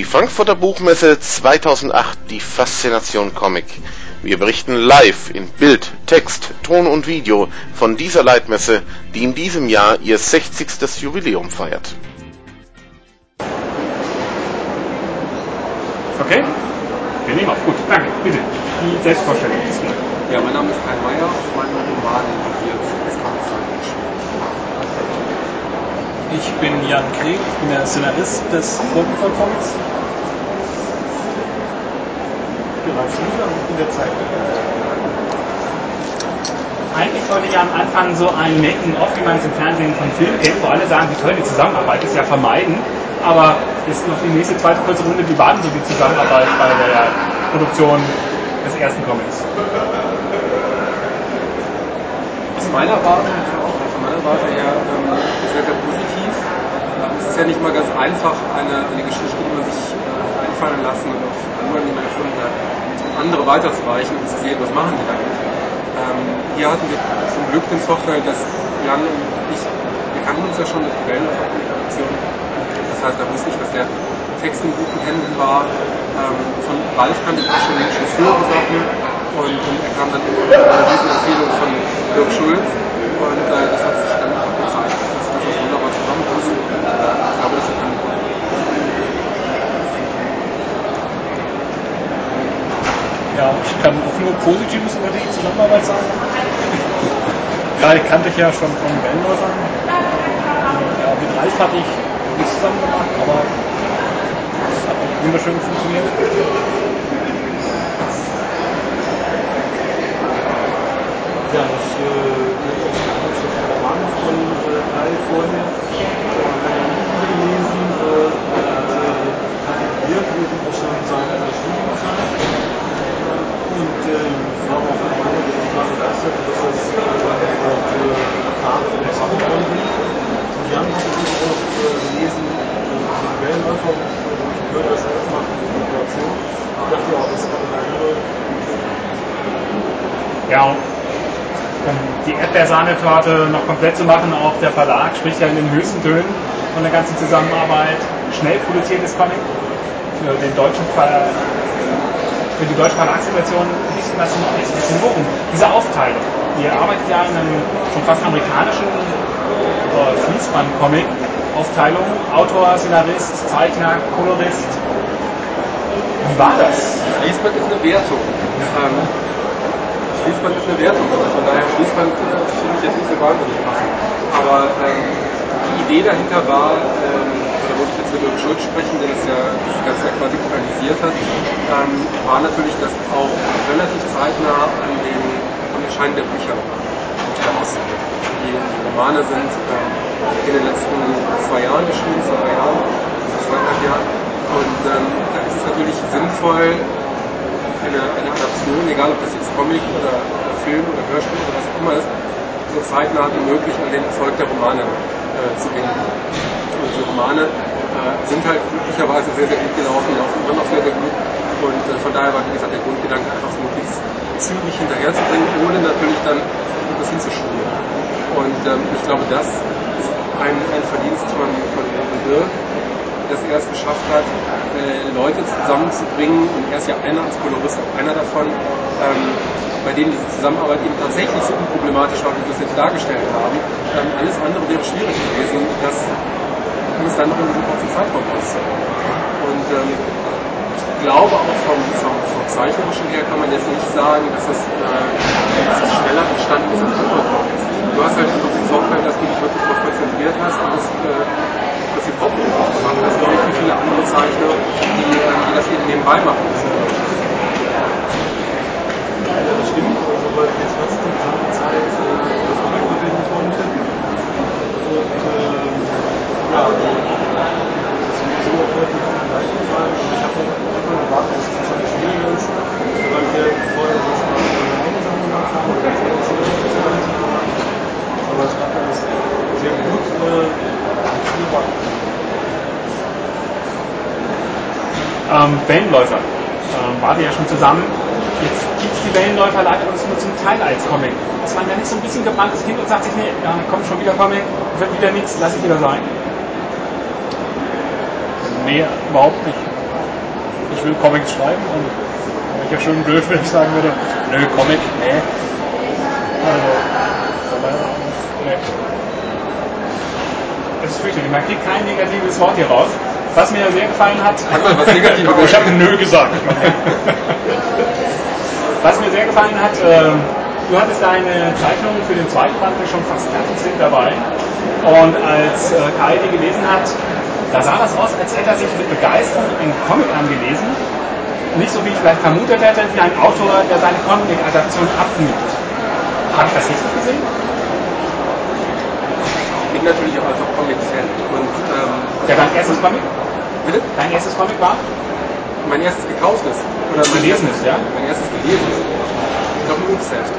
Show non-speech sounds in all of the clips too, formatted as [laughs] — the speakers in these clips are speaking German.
Die Frankfurter Buchmesse 2008, die Faszination Comic. Wir berichten live in Bild, Text, Ton und Video von dieser Leitmesse, die in diesem Jahr ihr 60. Jubiläum feiert. Okay? Wir nehmen auf. Gut, danke. Bitte. Die Selbstvorstellung diesmal. Ja, mein Name ist Kai Meier. Mein Roman wird Ich bin Jan Krieg, ich bin der Szenarist des. Ich bin Ralf Schüler und bin der Zeit. Eigentlich wollte ich am Anfang so ein Making-of, wie man es im Fernsehen von Filmen kennt, wo alle sagen, wie toll die Zusammenarbeit ist, ja vermeiden. Aber jetzt noch die nächste zweite kurze Runde, wie war denn so die Zusammenarbeit bei der Produktion des ersten Comics? Aus meiner Warte, von meiner Warte her, ähm, sehr, sehr positiv. Es ist ja nicht mal ganz einfach, eine, eine Geschichte, die man sich äh, einfallen lassen und auf Nummern, die man erfunden hat, andere weiterzureichen und zu sehen, was machen die damit. Ähm, hier hatten wir zum Glück den Vorteil, dass Jan und ich, wir kannten uns ja schon mit Quellenkommunikation. Das heißt, da wusste ich, dass der Text in guten Händen war. Ähm, von Ralf kannte ich schon, schon frühere Sachen und, und er kam dann mit guten Empfehlung von Dirk Schulz und äh, das hat sich dann auch gezeigt, dass das wunderbar zusammenpasst. Ich glaube, das wird dann Ja, ich kann auch nur Positives über die Zusammenarbeit sagen. Gerade kannte ich ja schon von Wellenläufern. Ja, mit Ralf hatte ich nichts zusammen gemacht, aber es hat wunderschön funktioniert. Ja, ich äh, das ist der Roman von äh, vorher gelesen äh, und äh, kalkuliert während ich schon seine Studienzeit. Und äh, war auch total begeistert, dass es äh, auch äh, Plakate und Sachen auch äh, gelesen, die Quellenläufer, ich würde das die Kooperation. Ich dachte, ja, das kann eine Ja, um die Erdbeersahnetorte noch komplett zu machen, auch der Verlag spricht ja in den höchsten Tönen von der ganzen Zusammenarbeit. Schnell produziertes Comic für den deutschen Ver für die deutsche Verlagssituation ist das noch ist ein bisschen Bochum. Diese Aufteilung. Ihr arbeitet ja in einem schon fast amerikanischen äh, Fließband-Comic. Aufteilung, Autor, Szenarist, Zeichner, Kolorist. Wie war das? Fließband ist eine Wertung. Ähm, Fließband ist eine Wertung. Von daher Fließband äh, finde ich jetzt nicht so wahnsinnig passend. Aber ähm, die Idee dahinter war, ähm, da wollte ich jetzt mit Dirk Schulz sprechen, der das ja das Ganze ja quasi organisiert hat, ähm, war natürlich, dass auch relativ zeitnah an den an Erscheinen der Bücher heraus. Die, Romane sind ähm, in den letzten zwei Jahren geschrieben, zwei, drei Jahren, zweieinhalb Jahren. Und ähm, da ist es natürlich sinnvoll, eine, eine Adaption, egal ob das jetzt Comic oder, Film oder Hörspiel oder was auch immer ist, so zeitnah wie möglich an den Erfolg der Romane äh, zu binden. Und diese Romane äh, sind halt glücklicherweise sehr, sehr gut gelaufen, laufen immer noch sehr, sehr gut. Und äh, von daher war, wie gesagt, der Grundgedanke einfach möglichst zügig hinterherzubringen, ohne natürlich dann etwas hinzuschulen. Und ähm, ich glaube, das ist ein, ein Verdienst von, von, Dirk, dass er es geschafft hat, äh, Leute zusammenzubringen. Und er ist ja einer als Kolorist, auch einer davon, ähm, bei denen diese Zusammenarbeit eben tatsächlich so unproblematisch war, wie wir es jetzt dargestellt haben. Ähm, alles andere wäre schwierig gewesen, das muss dann noch in diesem kurzen Zeitraum auszuhalten. Und ähm, glaube auch vom, vom, vom Zeichnerischen her kann man jetzt nicht sagen, dass es, äh, dass es schneller entstanden ist als andere Comics. Du hast halt im Prinzip Vorteil, dass du dich wirklich darauf konzentriert hast und das äh, Prinzip Hauptberuf gemacht hast, nicht wie viele andere Zeichner, die, äh, die das eben nebenbei machen. Ja, das stimmt, also fast die gesamte Zeit äh, das Comic bewegen konnte. Und ähm, ja, ich habe immer erwartet, dass es wahrscheinlich schwieriger ist, weil wir vorher sonst mal eine Sachen gemacht haben oder gemacht Aber es klappt alles sehr gut. Spaß. Ähm, Wellenläufer. Ähm, wir ja schon zusammen. Jetzt gibt es die Wellenläufer leider uns nur zum Teil als Comic. Ist man da nicht so ein bisschen gebranntes Kind und sagt sich, nee, ja, kommt schon wieder Comic, wird wieder nichts, lass ich wieder sein. Nee, überhaupt nicht. ich will Comics schreiben und wäre ich ja schön blöd, wenn ich [laughs] sagen würde, nö, Comic, nee. Also, nee. Das ist fürchterlich, man kriegt kein negatives Wort hier raus. Was mir sehr gefallen hat. Sag mal was Negatives. [laughs] Ich habe nö gesagt. Was mir sehr gefallen hat, äh, du hattest deine Zeichnungen für den zweiten Band, die schon fast fertig sind, dabei. Und als äh, Kai die gelesen hat, da sah das aus, als hätte er sich mit Begeisterung einen Comic angelesen. Nicht so wie ich vielleicht vermutet hätte, wie ein Autor, der seine Comic-Adaption abnimmt. Habe ich das richtig gesehen? Ich bin natürlich auch einfach Comic-Fan. Und ähm, Ja, dein erstes Comic? bitte? Dein erstes Comic war? Mein erstes gekauftes. Oder mein Gelesenes, erstes, ja? Mein erstes gelesenes. Ich glaube ein Yps-Heft.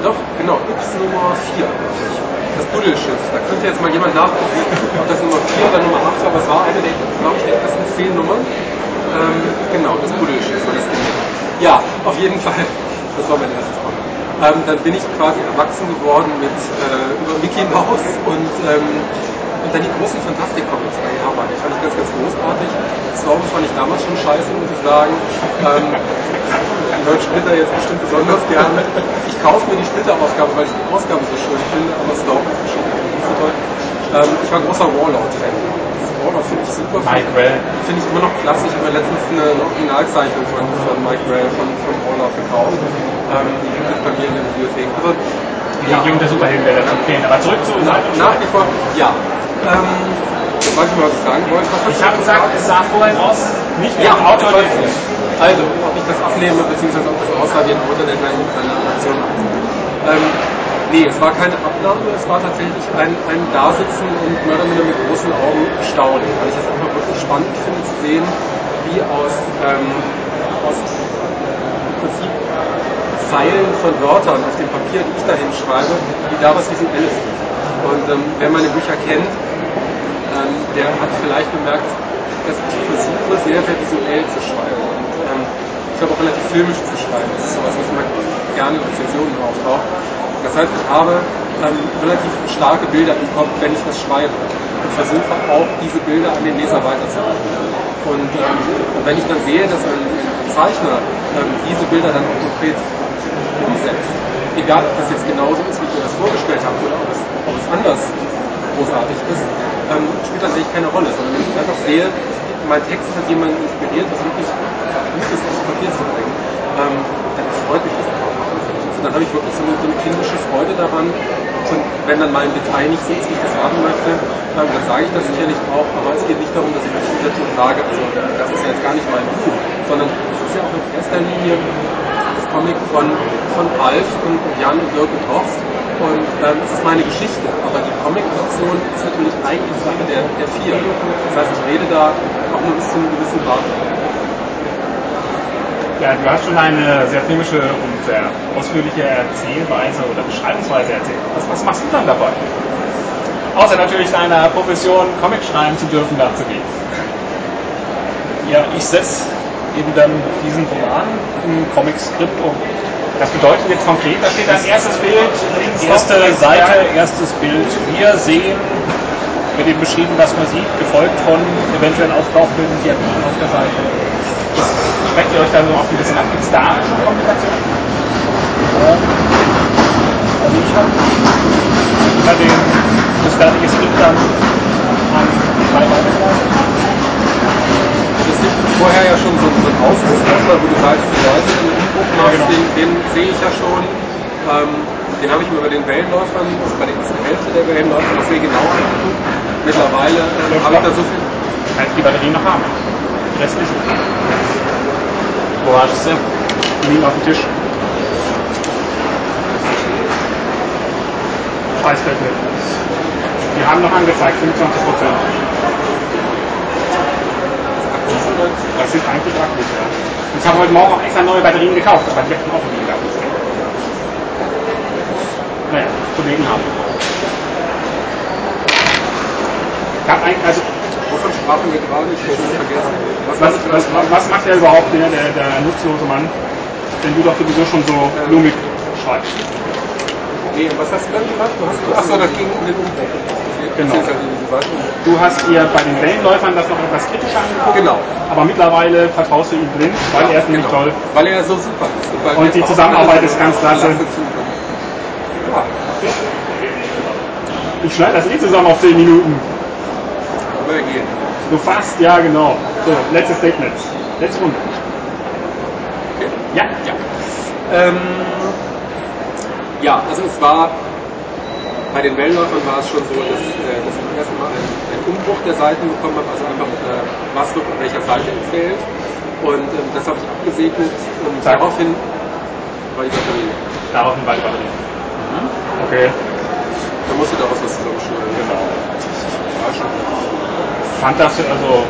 Doch, genau, Yps Nummer 4. Das Buddelschiff. Da könnte jetzt mal jemand nachgucken, ob das Nummer 4 oder Nummer 8 war, aber es war eine der, glaube ich, der ersten 10 Nummern. Ähm, genau, das Buddelschiff war das gewesen. Ja, auf jeden Fall. Das war mein erstes Comic. Ähm, dann bin ich quasi erwachsen geworden mit äh, über Mickey Mouse und ähm, und dann die großen Fantastik-Comics. Die fand ich ganz, ganz großartig. Storm fand ich damals schon scheiße, muss ich sagen. Ähm, hört Splitter jetzt bestimmt besonders gerne. Ich kaufe mir die Splitter-Ausgabe, weil ich die Ausgabe so schön finde, aber finde ich nicht so toll. Ähm, ich war großer Warlord-Fan. Warlord finde ich super. Mike Grell. Finde ich immer noch klasse. Ich habe mir letztens eine Originalzeichnung von, von Mike Grell von, von Warlord gekauft. Ähm, die gibt es bei mir in der Bibliothek. Aber Die Legion der Superhelden wäre dazu empfehlen. Aber zurück zu nach, nach wie vor, ja. Ähm, weiß ich mal, was ich sagen wollte. Ich habe gesagt, es sah vorhin aus, nicht wie ja, ich der weiß nicht. Also, ob ich das abnehme, beziehungsweise ob das Autor, der seine Aktion hat. Ähm, nee, es war keine Abnahme, es war tatsächlich ein, ein Dasitzen und mehr oder minder mit großen Augen staunen, weil ich es einfach wirklich spannend finde zu sehen, wie aus, ähm, aus im Prinzip Zeilen von Wörtern auf dem Papier, die ich da hinschreibe, wie da was Visuelles ist. Und ähm, wer meine Bücher kennt, ähm, der hat vielleicht bemerkt, dass ich versuche, sehr, sehr visuell zu schreiben. Und ähm, ich habe auch relativ filmisch zu schreiben. Das ist sowas, was immer gerne in Rezensionen auftaucht. Das heißt, ich habe ähm, relativ starke Bilder im Kopf, wenn ich das schreibe. Und versuche auch, diese Bilder an den Leser weiterzugeben. Und, ähm, und wenn ich dann sehe, dass ein Zeichner ähm, diese Bilder dann auch konkret umsetzt, egal ob das jetzt genauso ist, wie ich mir das vorgestellt habe, oder ob es, ob es anders großartig ist, ähm, spielt eigentlich keine Rolle, sondern wenn ich einfach sehe, mein Text hat jemanden inspiriert, was wirklich Gutes aufs Papier zu bringen, ähm, dann freut mich das einfach. Also dann habe ich wirklich so eine, so eine kindische Freude daran. Und wenn dann mal ein Detail nicht ist, wie ich das haben möchte, dann sage ich das sicherlich auch. Aber es geht nicht darum, dass ich mich hinsetze und sage, also das ist jetzt gar nicht mein Buch, sondern es ist ja auch in erster Linie das Comic von, von Alf und Jan und Dirk und Horst. Und ähm, es ist meine Geschichte, aber die Comic-Adaption ist natürlich eigentlich Sache der, der vier. Das heißt, ich rede da auch nur bis zu einem gewissen Grad. Ja, du hast schon eine sehr filmische und sehr ausführliche Erzählweise oder Beschreibungsweise erzählt. Was, was machst du dann dabei? Außer natürlich deiner Profession, Comic schreiben zu dürfen, nachzugehen. Ja, ich setze eben dann diesen Roman im Comic-Skript um. Das bedeutet jetzt konkret, da steht ein erstes Bild, links Erste rechts, Seite, erstes Bild. Wir sehen, wird eben beschrieben, was man sieht, gefolgt von eventuell auftauchenden Diagramm auf der Seite. Schreckt ihr euch da so auch ein bisschen ab? Gibt es da schon Komplikationen? Also ich habe bei dem das fertige Skript dann an drei weitergeleitet. Es gibt vorher ja schon so, so einen Aufruf wo du Seite für Seite einen Umdruck machst, genau. den, den sehe ich ja schon. Ähm, den habe ich mir bei den Wellenläufern, also bei der ersten Hälfte der Wellenläufer noch sehr genau angeguckt. Mittlerweile ähm, habe ich da so viel. Kannst die Batterie noch haben? Restlichen. Wo hast du Die liegen auf dem Tisch. Preisfeld mit. Die haben noch angezeigt, 25 Prozent. Das sind eigentlich Akkus, ja. Ich habe heute Morgen auch extra neue Batterien gekauft, aber die hatten auch liegen gehabt. Naja, Kollegen haben. Ich hab eigentlich, also, Wovon sprachen wir gerade? Vergessen. Was, was, was, was, macht der überhaupt, der, der, der nutzlose Mann, wenn du doch sowieso schon so blumig schreibst? Nee, was hast du dann gemacht? Du hast, achso, das ging um den Umbruch. Genau. Du hast dir bei den Wellenläufern das noch etwas kritischer angeguckt. Genau. Aber mittlerweile vertraust du ihm blind, weil er ist nämlich Genau. toll. Weil er so super ist. Und wir die Zusammenarbeit ist ganz klasse. Ja, Ich schneide das eh zusammen auf 10 Minuten. Aber gehen. Du fast, ja genau. So, letztes Statement. Letzte Runde. Ja, ja. Ähm, ja, also es war bei den Wellenläufern war es schon so, dass, äh, dass ich zum ersten Mal einen, einen Umbruch der Seiten bekommen habe, also einfach äh, was wird an welcher Seite erzählt. Und ähm, das habe ich abgesegnet und Zack. daraufhin war die Batterie. leer. Daraufhin weiter Batterie. Okay. Da musste daraus was zusammenschneiden. Genau. Fand das also